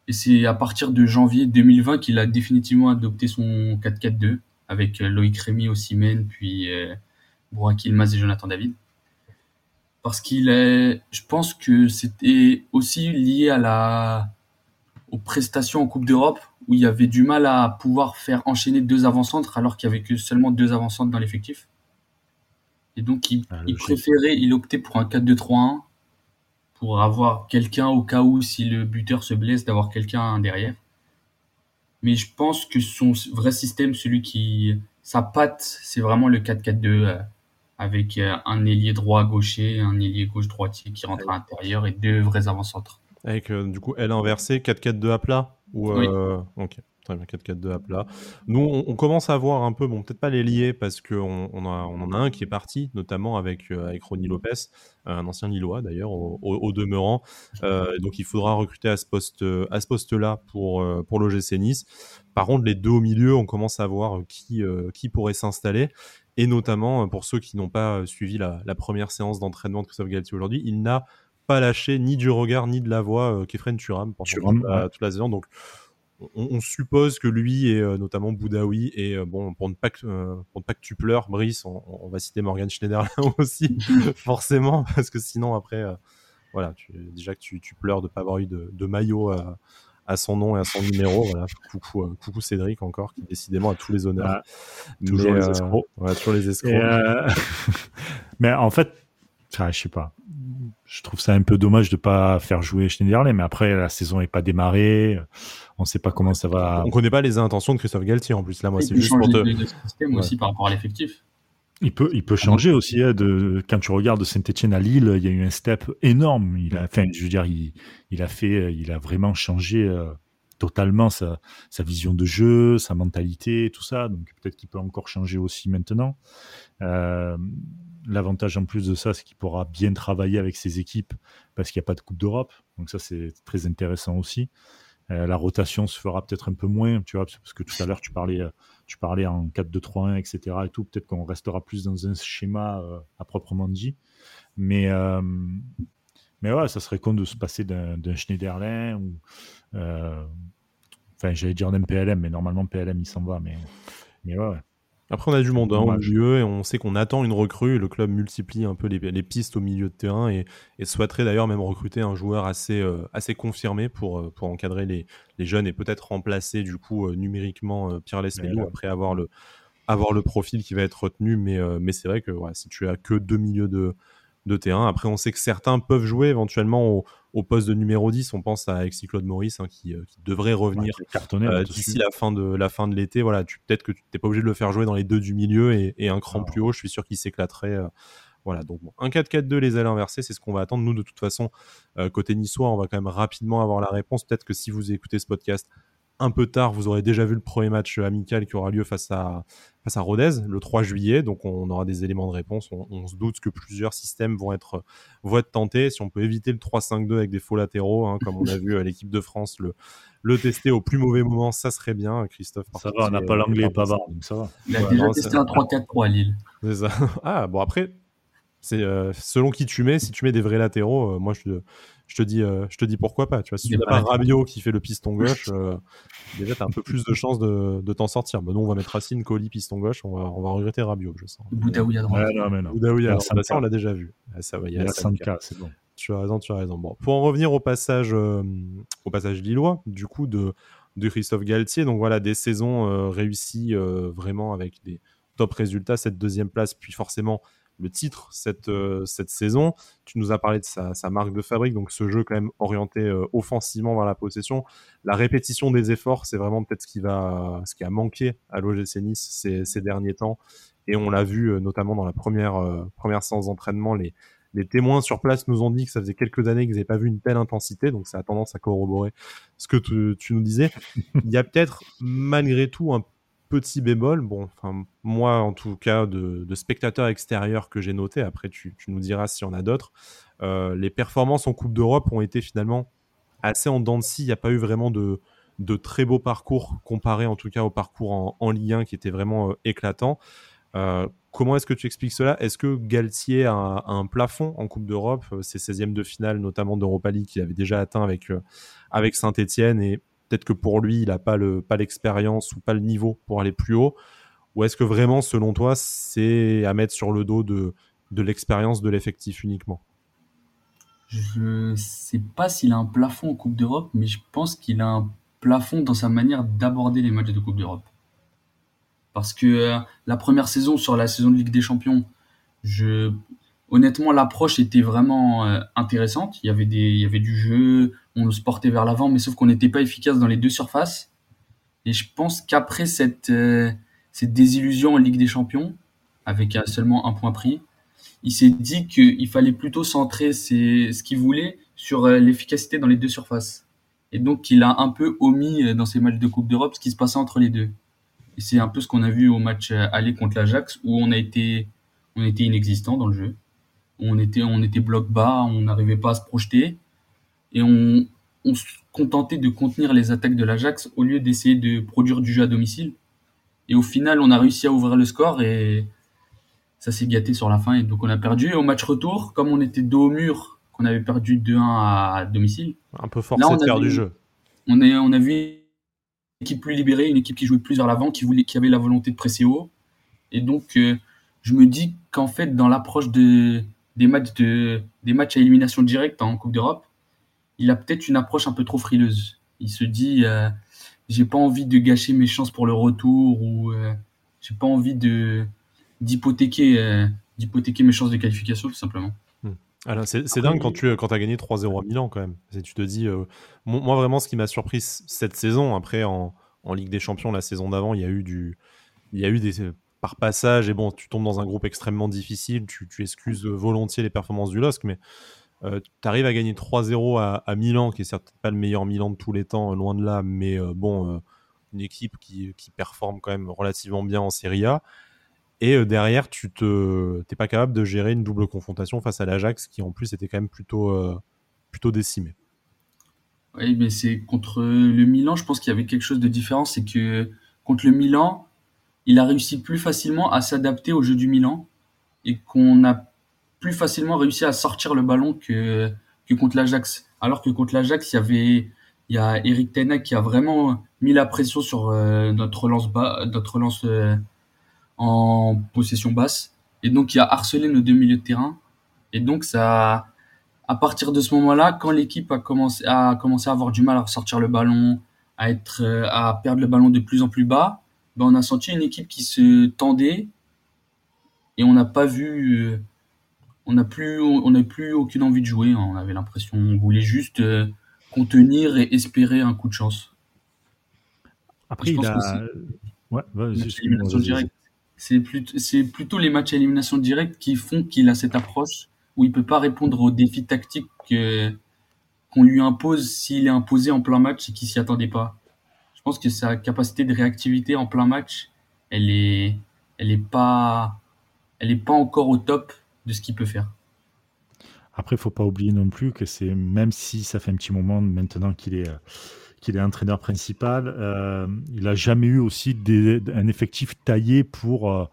Et c'est à partir de janvier 2020 qu'il a définitivement adopté son 4-4-2 avec euh, Loïc Rémy au Simen, puis euh, Bouraki et Jonathan David parce qu'il est, je pense que c'était aussi lié à la, aux prestations en Coupe d'Europe où il y avait du mal à pouvoir faire enchaîner deux avant-centres alors qu'il y avait que seulement deux avant-centres dans l'effectif. Et donc il, ah, il préférait, il optait pour un 4-2-3-1 pour avoir quelqu'un au cas où si le buteur se blesse d'avoir quelqu'un derrière. Mais je pense que son vrai système, celui qui sa patte, c'est vraiment le 4-4-2 avec euh, un ailier droit gaucher, un ailier gauche droitier qui rentre à l'intérieur et deux vrais avant-centres. Avec euh, du coup elle inversée, 4-4-2 à plat ou, oui. Euh, ok, très bien, 4-4-2 à plat. Nous, on, commence à voir un peu, bon, peut-être pas les lier parce qu'on on, on en a un qui est parti, notamment avec, avec Ronnie Lopez, un ancien Lillois d'ailleurs, au, demeurant. donc il faudra recruter à ce poste-là à ce poste pour, pour l'OGC Nice. Par contre, les deux au milieu, on commence à voir qui, qui pourrait s'installer et notamment euh, pour ceux qui n'ont pas euh, suivi la, première séance d'entraînement de Christophe Galtier aujourd'hui, il n'a pas lâché ni du regard ni de la voix euh, Kefren Turam pendant toute, la, saison. Donc on, suppose que lui et notamment Boudaoui et bon pour ne pas que pour ne pas que tu pleures Brice on, va citer Morgan Schneider là aussi forcément parce que sinon après voilà tu, déjà que tu, pleures de pas avoir eu de, de maillot à son nom et à son numéro. Voilà. Coucou, euh, coucou Cédric encore, qui décidément a tous les honneurs. Toujours, les euh, escrocs. toujours les escrocs. Euh, mais en fait, je sais pas. Je trouve ça un peu dommage de pas faire jouer Schneiderlin, mais après la saison n'est pas démarrée. On ne sait pas comment ça va. On connaît pas les intentions de Christophe Galtier en plus. Là, moi, c'est juste pour te. système aussi par rapport à l'effectif. Il peut, il peut changer aussi. Hein, de, quand tu regardes Saint-Etienne à Lille, il y a eu un step énorme. Il a, enfin, je veux dire, il, il a fait, il a vraiment changé euh, totalement sa, sa, vision de jeu, sa mentalité, tout ça. Donc peut-être qu'il peut encore changer aussi maintenant. Euh, L'avantage en plus de ça, c'est qu'il pourra bien travailler avec ses équipes parce qu'il n'y a pas de Coupe d'Europe. Donc ça, c'est très intéressant aussi. Euh, la rotation se fera peut-être un peu moins, tu vois, parce que tout à l'heure, tu parlais, euh, tu parlais en 4-2-3-1, etc. et tout. Peut-être qu'on restera plus dans un schéma euh, à proprement dit. Mais, mais ouais, ça serait con de se passer d'un Schneiderlin ou. Enfin, j'allais dire même PLM, mais normalement PLM il s'en va. Mais, mais ouais. Après, on a du monde hein, au milieu et on sait qu'on attend une recrue. Le club multiplie un peu les, pistes au milieu de terrain et, souhaiterait d'ailleurs même recruter un joueur assez, euh, assez confirmé pour, euh, pour encadrer les, jeunes et peut-être remplacer du coup euh, numériquement Pierre Lesmelou après avoir le, avoir le profil qui va être retenu. Mais, mais c'est vrai que si tu as que deux milieux de, de terrain. Après, on sait que certains peuvent jouer éventuellement au, poste de numéro 10. On pense à Alexis Claude Maurice hein, qui, euh, qui, devrait revenir euh, d'ici la fin de la fin de l'été. Voilà, peut-être que tu n'es pas obligé de le faire jouer dans les deux du milieu et, un cran plus haut. Je suis sûr qu'il s'éclaterait. Euh, voilà, donc un 4-4-2, les ailes inversées, c'est ce qu'on va attendre. Nous, de toute façon, côté niçois, on va quand même rapidement avoir la réponse. Peut-être que si vous écoutez ce podcast un peu tard, vous aurez déjà vu le premier match amical qui aura lieu face à, face à Rodez le 3 juillet. Donc on aura des éléments de réponse. On, se doute que plusieurs systèmes vont être, vont être tentés. Si on peut éviter le 3-5-2 avec des faux latéraux, hein, comme on a vu à l'équipe de France le, le tester au plus mauvais moment, ça serait bien, Christophe. Ça va, on n'a pas l'anglais pas bas, donc ça va. Il a déjà testé un 3-4-3 à Lille. C'est ça. Ah, bon, après, c'est euh, selon qui tu mets. Si tu mets des vrais latéraux, euh, moi je, je te dis, euh, je te dis pourquoi pas. Tu vois, si tu n'as pas Rabiot qui fait le piston gauche, euh, déjà, tu as un peu plus de chances de, de t'en sortir. Bon, nous, on va mettre Racine, Colis, piston gauche. On va, on va regretter Rabiot, je sens. Boudaoui à droite. Boudaoui à droite. Ça, on l'a déjà vu. Ah, ça va, il y a 5K, c'est bon. Tu as raison, tu as raison. Bon, pour en revenir au passage, euh, au passage lillois, du coup, de, de Christophe Galtier. Donc voilà, des saisons réussies vraiment avec des top résultats, cette deuxième place, puis forcément le titre cette, euh, cette saison. Tu nous as parlé de sa, marque de fabrique, donc ce jeu quand même orienté euh, offensivement vers la possession. La répétition des efforts, c'est vraiment peut-être ce qui va, ce qui a manqué à l'OGC Nice ces, derniers temps. Et on l'a vu euh, notamment dans la première, première séance d'entraînement, les, les témoins sur place nous ont dit que ça faisait quelques années qu'ils n'avaient pas vu une telle intensité, donc ça a tendance à corroborer ce que tu, nous disais. Il y a peut-être malgré tout un petit bémol, bon, moi en tout cas, de, de spectateur extérieur que j'ai noté, après tu, nous diras s'il y en a d'autres, euh, les performances en Coupe d'Europe ont été finalement assez en dents de scie. Il n'y a pas eu vraiment de, de très beaux parcours comparé en tout cas au parcours en, en Ligue 1 qui était vraiment euh, éclatant. Euh, comment est-ce que tu expliques cela? Est-ce que Galtier a un, plafond en Coupe d'Europe? Ses 16e de finale, notamment d'Europa League, qu'il avait déjà atteint avec, avec Saint-Etienne et peut-être que pour lui, il n'a pas l'expérience ou pas le niveau pour aller plus haut Ou est-ce que vraiment, selon toi, c'est à mettre sur le dos de, l'expérience de l'effectif uniquement? Je ne sais pas s'il a un plafond en Coupe d'Europe, mais je pense qu'il a un plafond dans sa manière d'aborder les matchs de Coupe d'Europe. Parce que euh, la première saison, sur la saison de Ligue des Champions, je, honnêtement, l'approche était vraiment euh, intéressante. Il y avait du jeu, on se portait vers l'avant, mais sauf qu'on n'était pas efficace dans les deux surfaces. Et je pense qu'après cette, euh, cette désillusion en Ligue des Champions, avec seulement un point pris, il s'est dit qu'il fallait plutôt centrer ce qu'il voulait sur euh, l'efficacité dans les deux surfaces. Et donc, il a un peu omis dans ses matchs de Coupe d'Europe ce qui se passait entre les deux. Et c'est un peu ce qu'on a vu au match aller contre l'Ajax, où on a été, on était inexistant dans le jeu on était, on était bloc bas, on n'arrivait pas à se projeter. Et on, se contentait de contenir les attaques de l'Ajax au lieu d'essayer de produire du jeu à domicile. Et au final, on a réussi à ouvrir le score et ça s'est gâté sur la fin. Et donc on a perdu. Et au match retour, comme on était dos au mur, qu'on avait perdu 2-1 à domicile. Un peu forcé de faire du jeu. On, est, on a vu une équipe plus libérée, une équipe qui jouait plus vers l'avant, qui, voulait, qui avait la volonté de presser haut. Et donc, euh, je me dis qu'en fait, dans l'approche de, des matchs, de, des matchs à élimination directe en Coupe d'Europe, il a peut-être une approche un peu trop frileuse. Il se dit, euh, j'ai pas envie de gâcher mes chances pour le retour ou euh, j'ai pas envie de d'hypothéquer euh, d'hypothéquer mes chances de qualification tout simplement. Alors c'est, dingue quand tu quand as gagné 3-0 à Milan quand même. tu te dis, moi vraiment ce qui m'a surpris cette saison, après en, en Ligue des Champions la saison d'avant, il y a eu du il y a eu des par passage, et bon, tu tombes dans un groupe extrêmement difficile, tu, excuses volontiers les performances du LOSC, mais euh, tu arrives à gagner 3-0 à, Milan, qui est certes pas le meilleur Milan de tous les temps, loin de là, mais euh, bon, euh, une équipe qui, performe quand même relativement bien en Serie A. Et derrière, tu te, t'es pas capable de gérer une double confrontation face à l'Ajax, qui en plus était quand même plutôt, plutôt décimé. Oui, mais c'est contre le Milan, je pense qu'il y avait quelque chose de différent, c'est que contre le Milan, il a réussi plus facilement à s'adapter au jeu du Milan et qu'on a plus facilement réussi à sortir le ballon que, que contre l'Ajax. Alors que contre l'Ajax, il y avait, il y a Eric Tena qui a vraiment mis la pression sur notre relance, bas, notre relance en possession basse. Et donc, il a harcelé nos deux milieux de terrain. Et donc, ça, à partir de ce moment-là, quand l'équipe a commencé, à commencé à avoir du mal à ressortir le ballon, à être, à perdre le ballon de plus en plus bas, ben on a senti une équipe qui se tendait et on n'a pas vu, on n'a plus, on n'a plus aucune envie de jouer. On avait l'impression, on voulait juste euh, contenir et espérer un coup de chance. Après, il a... ouais, c'est plutôt, c'est plutôt les matchs à élimination directe qui font qu'il a cette approche où il peut pas répondre aux défis tactiques qu'on lui impose s'il est imposé en plein match et qu'il s'y attendait pas. Je pense que sa capacité de réactivité en plein match, elle est, elle est pas, elle est pas encore au top de ce qu'il peut faire. Après, il faut pas oublier non plus que c'est même si ça fait un petit moment maintenant qu'il est qu'il est entraîneur principal, euh, il a jamais eu aussi un effectif taillé pour euh,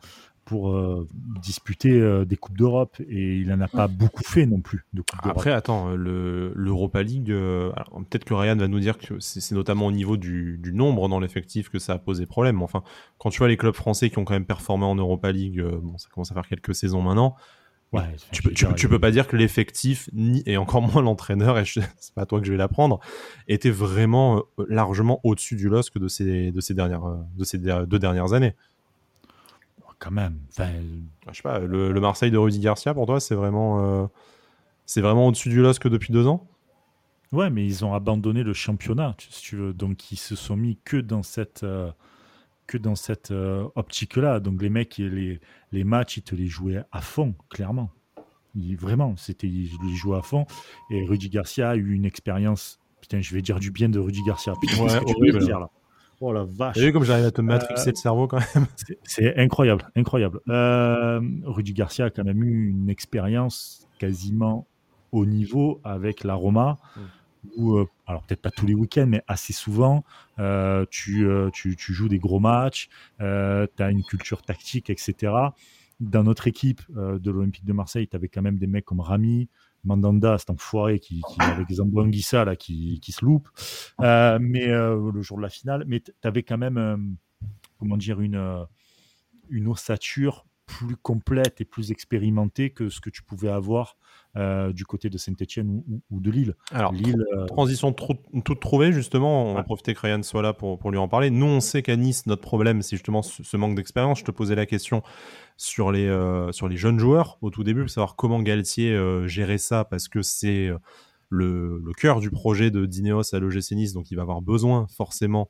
pour euh, disputer euh, des Coupes d'Europe et il n'en a pas beaucoup fait non plus de Après, attends, l'Europa League, euh, peut-être que Ryan va nous dire que c'est notamment au niveau du, du nombre dans l'effectif que ça a posé problème. Enfin, quand tu vois les clubs français qui ont quand même performé en Europa League, bon, ça commence à faire quelques saisons maintenant. Ouais, tu, peux, tu, peux pas dire que l'effectif, ni et encore moins l'entraîneur, et c'est pas à toi que je vais l'apprendre, était vraiment largement au-dessus du LOSC de ces, de ces dernières, de ces deux dernières années quand même. Enfin, je sais pas, le, Marseille de Rudy Garcia, pour toi, c'est vraiment, euh, c'est vraiment au-dessus du LOSC depuis deux ans? Ouais, mais ils ont abandonné le championnat, si tu veux. Donc, ils se sont mis que dans cette, euh, que dans cette euh, optique-là. Donc, les mecs, les, les matchs, ils te les jouaient à fond, clairement. vraiment, c'était, ils les jouaient à fond. Et Rudy Garcia a eu une expérience. Putain, je vais dire du bien de Rudy Garcia. Putain, ouais, horrible. là? Oh la vache. T'as vu comme j'arrive à te matrixer euh, le cerveau quand même? C'est incroyable, incroyable. Euh, Rudy Garcia a quand même eu une expérience quasiment au niveau avec la Roma. Mm. Où, euh, alors peut-être pas tous les week-ends, mais assez souvent, tu, tu, tu, joues des gros matchs, tu as une culture tactique, etc. Dans notre équipe de l'Olympique de Marseille, tu avais quand même des mecs comme Rami, Mandanda, cet enfoiré qui, qui avec les là, qui, qui se loupe. Euh, mais euh, le jour de la finale, mais tu avais quand même, euh, comment dire, une, une ossature plus complète et plus expérimentée que ce que tu pouvais avoir euh, du côté de Saint-Etienne ou, de Lille. Alors, Lille, euh, transition toute trouvée, justement. On va profiter que Ryan soit là pour, pour lui en parler. Nous, on sait qu'à Nice, notre problème, c'est justement ce, manque d'expérience. Je te posais la question sur les, euh, sur les jeunes joueurs au tout début, pour savoir comment Galtier gérait ça, parce que c'est le, le, cœur du projet de Dineos à l'OGC Nice, donc il va avoir besoin forcément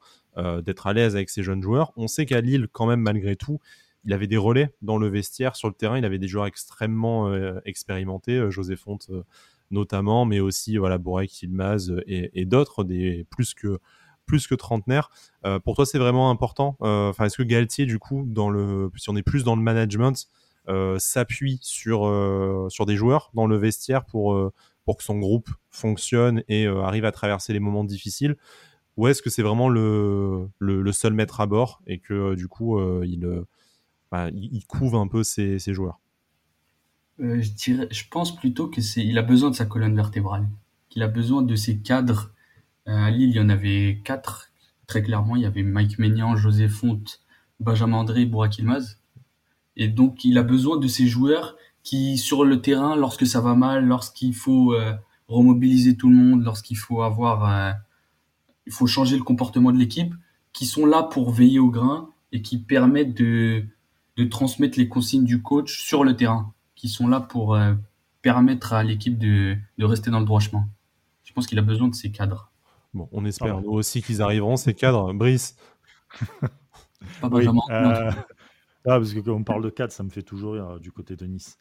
d'être à l'aise avec ces jeunes joueurs. On sait qu'à Lille, quand même, malgré tout, il avait des relais dans le vestiaire, sur le terrain, il avait des joueurs extrêmement euh, expérimentés, euh, José Fonte euh, notamment, mais aussi voilà Borek, Ilmaz et, d'autres, des plus que plus que trentenaires. pour toi, c'est vraiment important. Est-ce que Galtier, du coup, si on est plus dans le management, s'appuie sur des joueurs dans le vestiaire pour pour que son groupe fonctionne et arrive à traverser les moments difficiles? Ou est-ce que c'est vraiment le, le, seul maître à bord et que du coup il, il, couvre un peu ses, joueurs euh, je, pense plutôt que c'est, il a besoin de sa colonne vertébrale, qu'il a besoin de ses cadres. Euh, à Lille, il y en avait quatre, très clairement. Il y avait Mike Maignan, José Fonte, Benjamin André, Bourak Ilmaz. Et donc, il a besoin de ces joueurs qui, sur le terrain, lorsque ça va mal, lorsqu'il faut euh, remobiliser tout le monde, lorsqu'il faut avoir, il faut changer le comportement de l'équipe, qui sont là pour veiller au grain et qui permettent de, de transmettre les consignes du coach sur le terrain, qui sont là pour euh, permettre à l'équipe de, de, rester dans le droit chemin. Je pense qu'il a besoin de ces cadres. Bon, on espère nous aussi qu'ils arriveront, ces cadres. Brice Pas Benjamin. Euh, ah, parce que quand on parle de cadres, ça me fait toujours rire euh, du côté de Nice.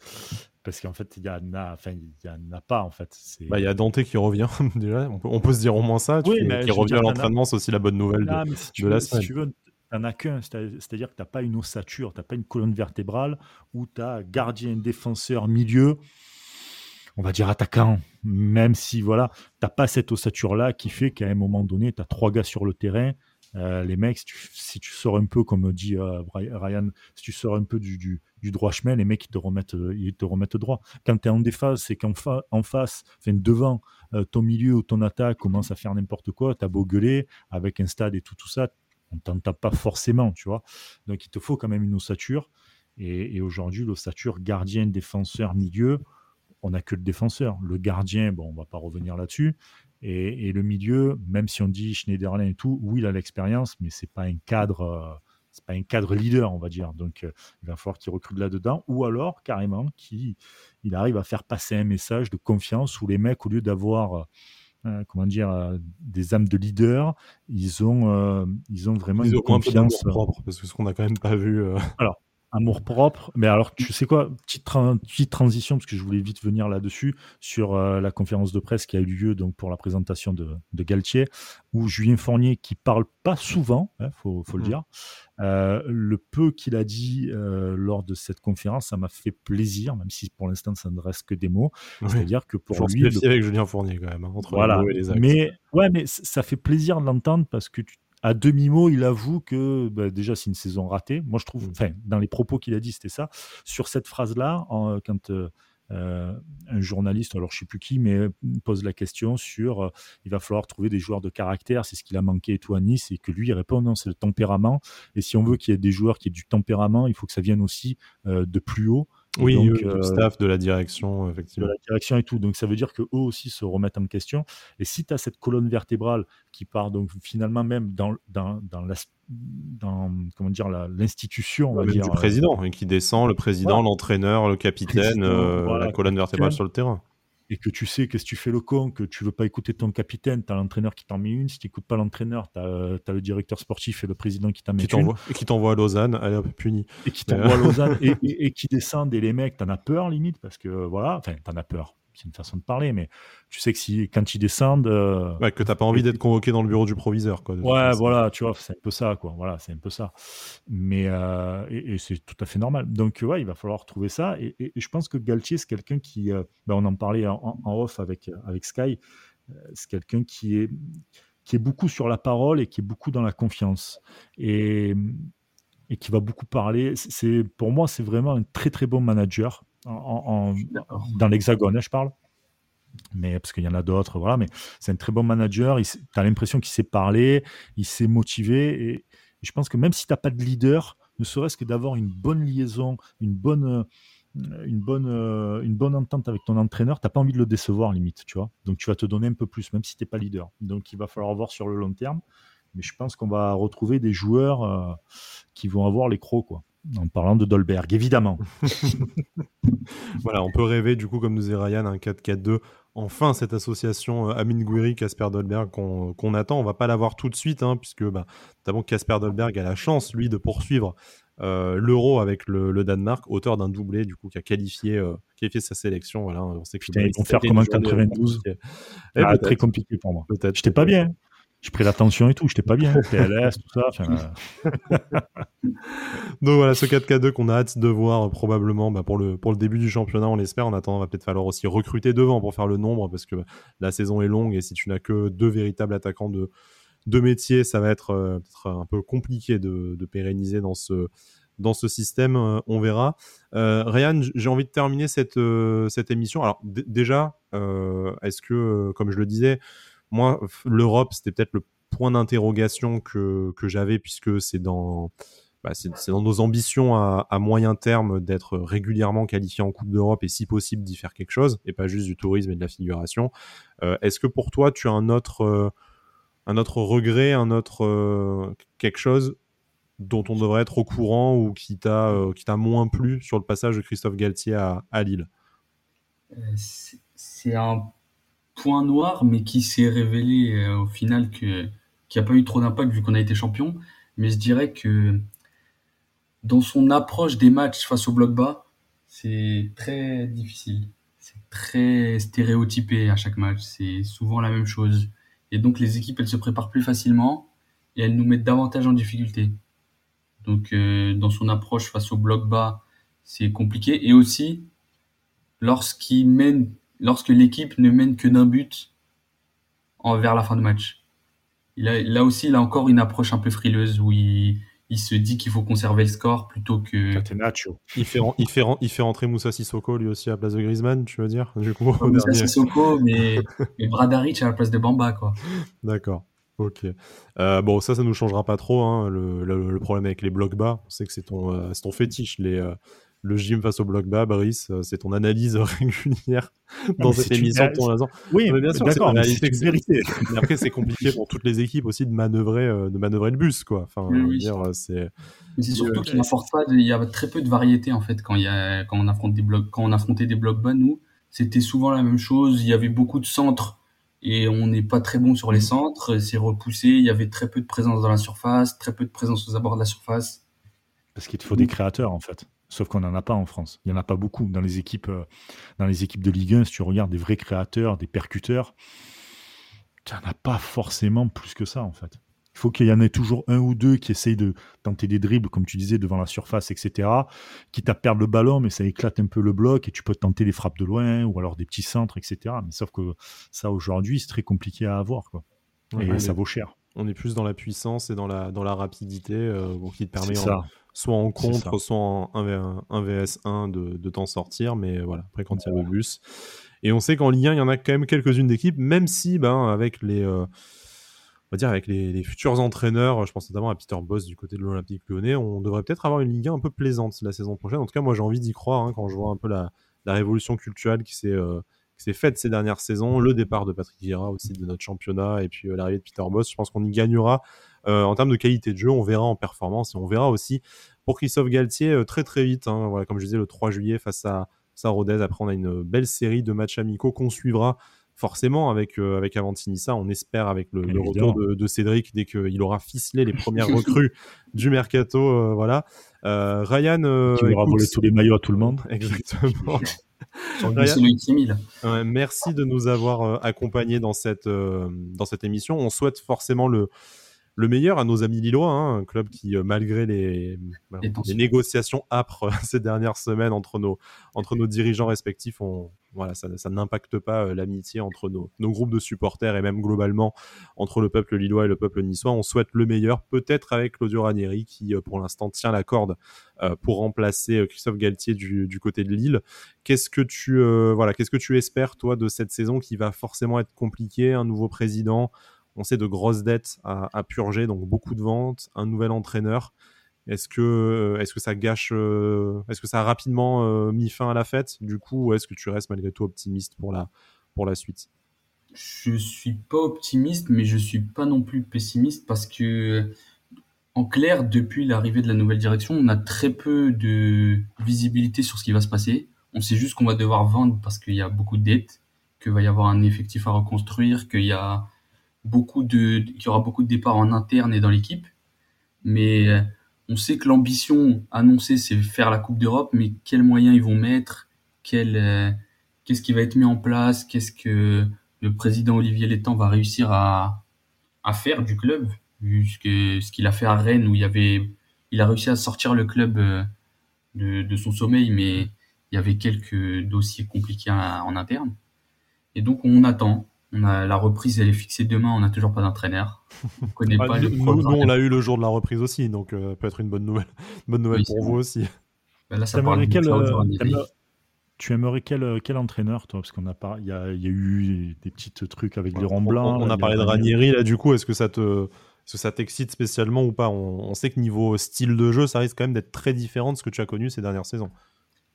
Parce qu'en fait, il y en a, enfin, il y en a pas en fait. Bah, il y a Dante qui revient déjà. On peut, se dire au moins ça. Oui, mais qui revient à l'entraînement, c'est aussi la bonne nouvelle de, de la semaine. Si tu veux, n'en as qu'un, c'est-à-dire que tu n'as pas une ossature, tu n'as pas une colonne vertébrale où tu as gardien, défenseur, milieu, on va dire attaquant, même si voilà, tu n'as pas cette ossature-là qui fait qu'à un moment donné, tu as trois gars sur le terrain Euh, les mecs, si tu, sors un peu, comme dit euh, Ryan, si tu sors un peu du, droit chemin, les mecs, ils te remettent, ils te remettent droit. Quand tu es en défense, c'est qu'en en face, devant, ton milieu ou ton attaque commence à faire n'importe quoi, tu as beau gueuler avec un stade et tout, tout ça, on t'en tape pas forcément, tu vois. Donc, il te faut quand même une ossature. Et, et aujourd'hui, l'ossature gardien, défenseur, milieu, on n'a que le défenseur. Le gardien, bon, on va pas revenir là-dessus. Et, le milieu, même si on dit Schneiderlin et tout, oui, il a l'expérience, mais c'est pas un cadre, euh, c'est pas un cadre leader, on va dire. Donc, euh, il va falloir qu'il recrute là-dedans, ou alors carrément qu'il il arrive à faire passer un message de confiance où les mecs, au lieu d'avoir euh, comment dire, des âmes de leader, ils ont, ils ont vraiment une confiance propre, parce que ce qu'on n'a quand même pas vu. Alors, Amour propre. Mais alors, tu sais quoi petite, petite transition, parce que je voulais vite venir là-dessus, sur euh, la conférence de presse qui a eu lieu donc, pour la présentation de, de Galtier, où Julien Fournier, qui parle pas souvent, il hein, faut, faut, le mmh. dire, euh, le peu qu'il a dit euh, lors de cette conférence, ça m'a fait plaisir, même si pour l'instant ça ne reste que des mots. C'est-à-dire que pour lui. le... avec Julien Fournier quand même, hein, entre voilà. les mots et les actes. Mais, ouais, mais ça fait plaisir de l'entendre parce que tu à demi-mot, il avoue que bah, déjà c'est une saison ratée. Moi, je trouve, mmh. enfin, dans les propos qu'il a dit, c'était ça. Sur cette phrase-là, quand euh, euh, un journaliste, alors je sais plus qui, mais pose la question sur euh, il va falloir trouver des joueurs de caractère, c'est ce qu'il a manqué et tout à Nice, et que lui il répond non, c'est le tempérament. Et si on veut qu'il y ait des joueurs qui aient du tempérament, il faut que ça vienne aussi de plus haut. Oui, donc, euh, staff, de la direction, effectivement. De la direction et tout. Donc ça veut dire qu'eux aussi se remettent en question. Et si tu as cette colonne vertébrale qui part donc finalement même dans, dans, dans la dans comment dire l'institution on va dire du président et qui descend le président l'entraîneur le capitaine euh, la colonne vertébrale sur le terrain et que tu sais que si tu fais le con, que tu veux pas écouter ton capitaine, tu as l'entraîneur qui t'en met une. Si tu n'écoutes pas l'entraîneur, tu as, le directeur sportif et le président qui t'en met une. Et qui t'envoie à Lausanne, allez hop, puni. Et qui t'envoie à Lausanne et, et, qui descendent. Et les mecs, tu en as peur limite, parce que voilà, enfin, tu en as peur c'est une façon de parler, mais tu sais que si quand ils descendent, euh, ouais, que t'as pas envie d'être convoqué dans le bureau du proviseur, quoi. Ouais, voilà, tu vois, c'est un peu ça, quoi. Voilà, c'est un peu ça. Mais euh, et, c'est tout à fait normal. Donc ouais, il va falloir trouver ça. Et, je pense que Galtier, c'est quelqu'un qui, euh, ben, on en parlait en, off avec avec Sky, c'est quelqu'un qui est qui est beaucoup sur la parole et qui est beaucoup dans la confiance et et qui va beaucoup parler. C'est pour moi, c'est vraiment un très très bon manager dans l'hexagone, hein, je parle. Mais parce qu'il y en a d'autres, voilà. Mais c'est un très bon manager. Tu as l'impression qu'il sait parler, il sait motiver. Et, je pense que même si tu n'as pas de leader, ne serait-ce que d'avoir une bonne liaison, une bonne, une bonne, une bonne entente avec ton entraîneur, tu n'as pas envie de le décevoir, limite, tu vois. Donc tu vas te donner un peu plus, même si tu n'es pas leader. Donc il va falloir voir sur le long terme. Mais je pense qu'on va retrouver des joueurs euh, qui vont avoir les crocs, quoi en parlant de Dolberg, évidemment. voilà, on peut rêver, du coup, comme nous dit Ryan, un 4-4-2. Enfin, cette association euh, Amin Gouiri, Casper Dolberg qu'on attend, on va pas l'avoir tout de suite, hein, puisque bah, notamment Casper Dolberg a la chance, lui, de poursuivre euh, l'Euro avec le, Danemark, auteur d'un doublé, du coup, qui a qualifié, euh, qualifié sa sélection. Voilà, on sait que ils vont faire comme un 92. Ah, très compliqué pour moi. Peut-être. J'étais pas bien. J'ai pris l'attention et tout, j'étais pas bien. PLS, tout ça. Euh. Donc voilà, ce 4K2 qu'on a hâte de voir euh, probablement bah, pour, le, pour le début du championnat, on l'espère. En attendant, il va peut-être falloir aussi recruter devant pour faire le nombre parce que bah, la saison est longue et si tu n'as que deux véritables attaquants de, de métier, ça va être euh, un peu compliqué de, de, pérenniser dans ce, dans ce système. on verra. Ryan, j'ai envie de terminer cette, cette émission. Alors déjà, est-ce que, comme je le disais, moi, l'Europe, c'était peut-être le point d'interrogation que, que j'avais, puisque c'est dans, bah, dans nos ambitions à, à moyen terme d'être régulièrement qualifié en Coupe d'Europe et si possible d'y faire quelque chose, et pas juste du tourisme et de la figuration. Euh, est-ce que pour toi, tu as un autre, euh, un autre regret, un autre euh, quelque chose dont on devrait être au courant ou qui t'a, qui moins plu sur le passage de Christophe Galtier à, à Lille? C'est un point noir, mais qui s'est révélé euh, au final que qui a pas eu trop d'impact vu qu'on a été champion. Mais je dirais que dans son approche des matchs face au bloc bas, c'est très difficile. C'est très stéréotypé à chaque match. C'est souvent la même chose. Et donc les équipes, elles se préparent plus facilement et elles nous mettent davantage en difficulté. Donc euh, dans son approche face au bloc bas, c'est compliqué. Et aussi, lorsqu'il mène lorsque l'équipe ne mène que d'un but vers la fin de match. là aussi, il a encore une approche un peu frileuse où il, se dit qu'il faut conserver le score plutôt que. Il fait, il, fait, il fait rentrer Moussa Sissoko lui aussi à la place de Griezmann, tu veux dire du coup, Moussa Sissoko, mais, mais Bradaric à la place de Bamba, quoi. D'accord. Ok. Euh, bon, ça, ça nous changera pas trop. Hein, le, problème avec les blocs bas, on sait que c'est ton, euh, ton fétiche. Les, euh, le gym face au bloc bas, Brice, c'est ton analyse régulière dans cette émission de ton Oui, mais bien sûr, d'accord, c'est vérité. Mais après, c'est compliqué pour toutes les équipes aussi de manœuvrer, de manœuvrer le bus, quoi. Enfin, c'est. c'est surtout qu'il pas. Il y a très peu de variété en fait quand il y a, quand on affronte des blocs, quand on affrontait des blocs bas, nous, c'était souvent la même chose. Il y avait beaucoup de centres et on n'est pas très bon sur les mm. centres. C'est repoussé. Il y avait très peu de présence dans la surface, très peu de présence aux abords de la surface. Parce qu'il te faut des créateurs en fait. Sauf qu'on n'en a pas en France. Il n'y en a pas beaucoup dans les équipes, euh, dans les équipes de Ligue 1. Si tu regardes des vrais créateurs, des percuteurs, tu n'en as pas forcément plus que ça en fait. Il faut qu'il y en ait toujours un ou deux qui essayent de tenter des dribbles, comme tu disais, devant la surface, etc. Qui à perdre le ballon, mais ça éclate un peu le bloc et tu peux tenter des frappes de loin ou alors des petits centres, etc. Mais sauf que ça, aujourd'hui, c'est très compliqué à avoir. Quoi. Et ça vaut cher. On est plus dans la puissance et dans la, dans la rapidité euh, qui te permet soit en contre, soit en 1, vs 1 de, de t'en sortir. Mais voilà, après, quand il y a le bus. Et on sait qu'en Ligue 1, il y en a quand même quelques-unes d'équipes, même si, ben, avec les. Euh, on va dire avec les, futurs entraîneurs, je pense notamment à Peter Boss du côté de l'Olympique lyonnais, on devrait peut-être avoir une Ligue 1 un peu plaisante la saison prochaine. En tout cas, moi j'ai envie d'y croire hein, quand je vois un peu la, révolution culturelle qui s'est euh, faite ces dernières saisons, le départ de Patrick Vieira aussi de notre championnat et puis euh, l'arrivée de Peter Boss. Je pense qu'on y gagnera euh, en termes de qualité de jeu, on verra en performance et on verra aussi pour Christophe Galtier très très vite. Hein. voilà, comme je disais, le 3 juillet face à, à Rodez. Après, on a une belle série de matchs amicaux qu'on suivra forcément avec euh, avec Avantinissa, on espère avec le, retour de, Cédric dès qu'il aura ficelé les premières recrues du mercato, euh, voilà. Euh, Ryan, qui aura volé tous les maillots à tout le monde. Exactement. merci de nous avoir accompagnés dans cette dans cette émission. On souhaite forcément le le meilleur à nos amis lillois, hein, un club qui, malgré les, les, négociations âpres ces dernières semaines entre nos, entre nos dirigeants respectifs, voilà, ça, n'impacte pas euh, l'amitié entre nos, groupes de supporters et même globalement entre le peuple lillois et le peuple niçois. On souhaite le meilleur, peut-être avec Claudio Ranieri qui euh, pour l'instant tient la corde euh, pour remplacer Christophe Galtier du, côté de Lille. Qu'est-ce que tu voilà, qu'est-ce que tu espères toi de cette saison qui va forcément être compliquée, un nouveau président, on sait de grosses dettes à purger, donc beaucoup de ventes, un nouvel entraîneur. Est-ce que, euh, est que ça gâche, euh, est-ce que ça a rapidement euh, mis fin à la fête? Du coup, ou est-ce que tu restes malgré tout optimiste pour la, pour la suite? Je suis pas optimiste, mais je suis pas non plus pessimiste parce que, en clair, depuis l'arrivée de la nouvelle direction, on a très peu de visibilité sur ce qui va se passer. On sait juste qu'on va devoir vendre parce qu'il y a beaucoup de dettes, qu'il va y avoir un effectif à reconstruire, qu'il y a beaucoup de, qu'il y aura beaucoup de départs en interne et dans l'équipe. Mais on sait que l'ambition annoncée, c'est faire la Coupe d'Europe, mais quels moyens ils vont mettre? Euh, Qu'est-ce qui va être mis en place? Qu'est-ce que le président Olivier Létang va réussir à, faire du club? Vu ce qu'il a fait à Rennes, où il, y avait, il a réussi à sortir le club euh, de, son sommeil, mais il y avait quelques dossiers compliqués en interne. Et donc on attend, on a, la reprise, elle est fixée demain, on n'a toujours pas d'entraîneur. On connaît ah, pas nous, nous, on l'a eu le jour de la reprise aussi, donc euh, peut être une bonne nouvelle, bonne nouvelle pour vous aussi. Ben là, ça quel, euh, tu aimerais quel, euh, quel entraîneur, toi? Parce qu'on a pas, il y a, y a, eu des petits trucs avec les ronds blancs. On, a parlé de Ranieri là, du coup, est-ce que ça te, est-ce que ça t'excite spécialement ou pas? On, on, sait que niveau style de jeu, ça risque quand même d'être très différent de ce que tu as connu ces dernières saisons.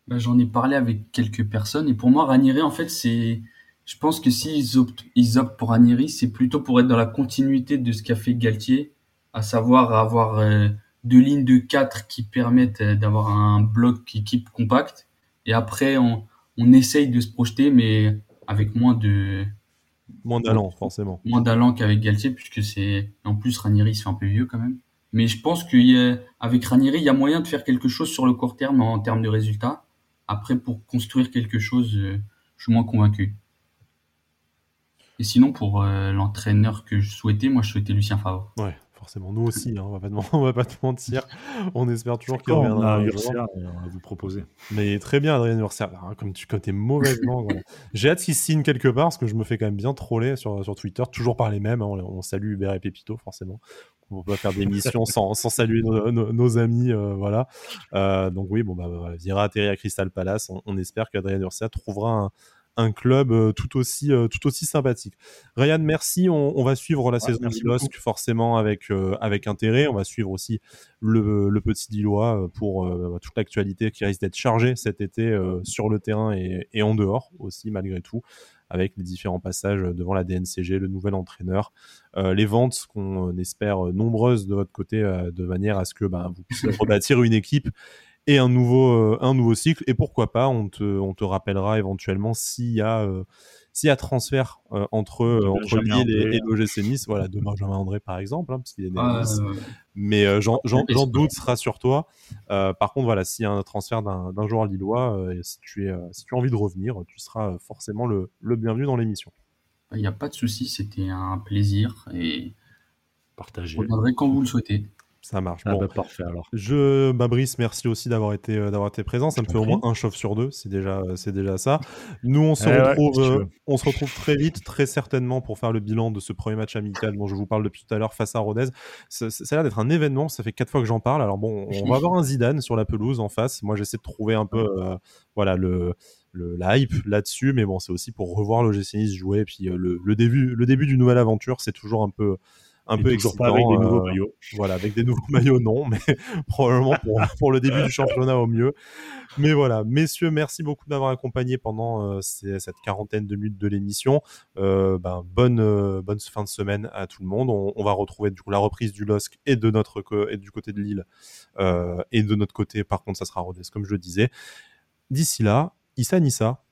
Ben, J'en ai parlé avec quelques personnes et pour moi, Ranieri, en fait, c'est je pense que s'ils optent, ils optent pour Ranieri, c'est plutôt pour être dans la continuité de ce qu'a fait Galtier, à savoir avoir euh, deux lignes de quatre qui permettent euh, d'avoir un bloc équipe compact. Et après, on, on essaye de se projeter, mais avec moins de moins d'allant forcément. Moins d'allant qu'avec Galtier, puisque c'est en plus Ranieri se fait un peu vieux quand même. Mais je pense qu'avec Ranieri, il y a moyen de faire quelque chose sur le court terme en termes de résultats. Après, pour construire quelque chose, euh, je suis moins convaincu. Et sinon, pour euh, l'entraîneur que je souhaitais, moi, je souhaitais Lucien Favre. Ouais, forcément. Nous aussi, hein, on, va pas te, va pas te mentir. On espère toujours qu'il reviendra. On va vous proposer. Mais très bien, Adrien Urcia. Comme tu es mauvais J'ai hâte qu'il signe quelque part parce que je me fais quand même bien troller sur, sur Twitter, toujours par les mêmes. Hein. On, salue Hubert et Pépito, forcément. On peut pas faire des missions sans, sans, saluer nos, amis. Euh, voilà. Euh, donc, oui, bon, bah, voilà, il ira atterrir à Crystal Palace. On, espère qu'Adrien Urcia trouvera un un club euh, tout aussi euh, tout aussi sympathique. Ryan, merci. On, va suivre la saison du LOSC forcément avec euh, avec intérêt. On va suivre aussi le, le petit Lillois pour toute l'actualité qui risque d'être chargée cet été sur le terrain et, et, en dehors aussi malgré tout avec les différents passages devant la DNCG, le nouvel entraîneur, les ventes qu'on espère nombreuses de votre côté, de manière à ce que bah, vous puissiez rebâtir une équipe et un nouveau, euh, un nouveau cycle. Et pourquoi pas, on te, on te rappellera éventuellement s'il y a, euh, s'il y a transfert euh, entre, entre Lille et, et l'OGC Nice, voilà, de Benjamin André par exemple, hein, parce qu'il est né à Nice. Mais j'en doute, sera sur toi. par contre, voilà, s'il y a un transfert d'un joueur lillois, si, tu es, si tu as envie de revenir, tu seras forcément le, le bienvenu dans l'émission. Il n'y a pas de souci, c'était un plaisir et. Je reviendrai quand vous le souhaitez. Ça marche. Ah bon. Bah, parfait alors. Je, bah, Brice, merci aussi d'avoir été, euh, d'avoir été présent. Ça me fait au moins un chauffe sur deux. C'est déjà, c'est déjà ça. Nous, on se, eh retrouve, euh, on se retrouve très vite, très certainement, pour faire le bilan de ce premier match amical dont je vous parle depuis tout à l'heure face à Rodez. Ça, ça a l'air d'être un événement. Ça fait quatre fois que j'en parle. Alors bon, on va avoir un Zidane sur la pelouse en face. Moi, j'essaie de trouver un peu, euh, voilà, le, le, la hype là-dessus. Mais bon, c'est aussi pour revoir le Nice jouer. Puis le, le, début, le début d'une nouvelle aventure, c'est toujours un peu un peu excitant. avec des nouveaux euh, maillots. Voilà, avec des nouveaux maillots, non, mais probablement pour, pour, le début du championnat au mieux. Mais voilà, messieurs, merci beaucoup d'avoir accompagné pendant euh, cette quarantaine de minutes de l'émission. Euh, ben, bonne, bonne fin de semaine à tout le monde. On, on, va retrouver du coup la reprise du LOSC et de notre et du côté de Lille et de notre côté, par contre, ça sera Rodez, comme je le disais. D'ici là, Issa Nissa,